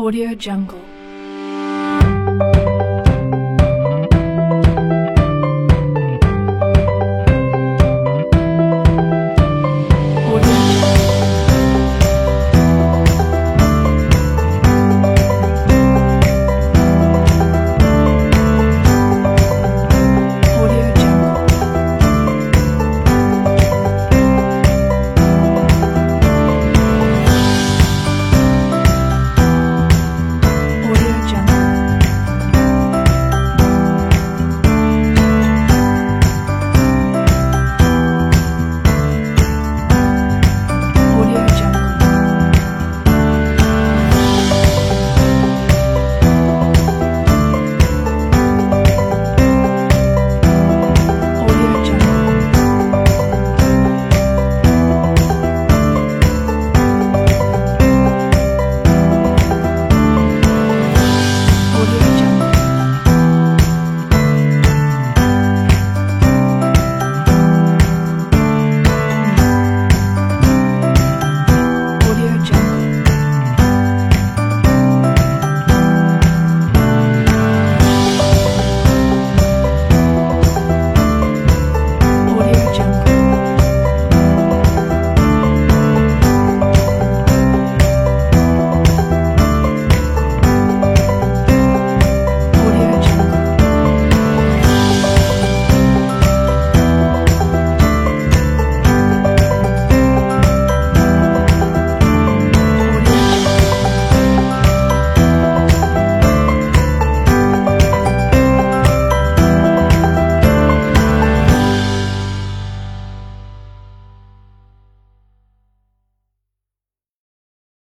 Audio Jungle.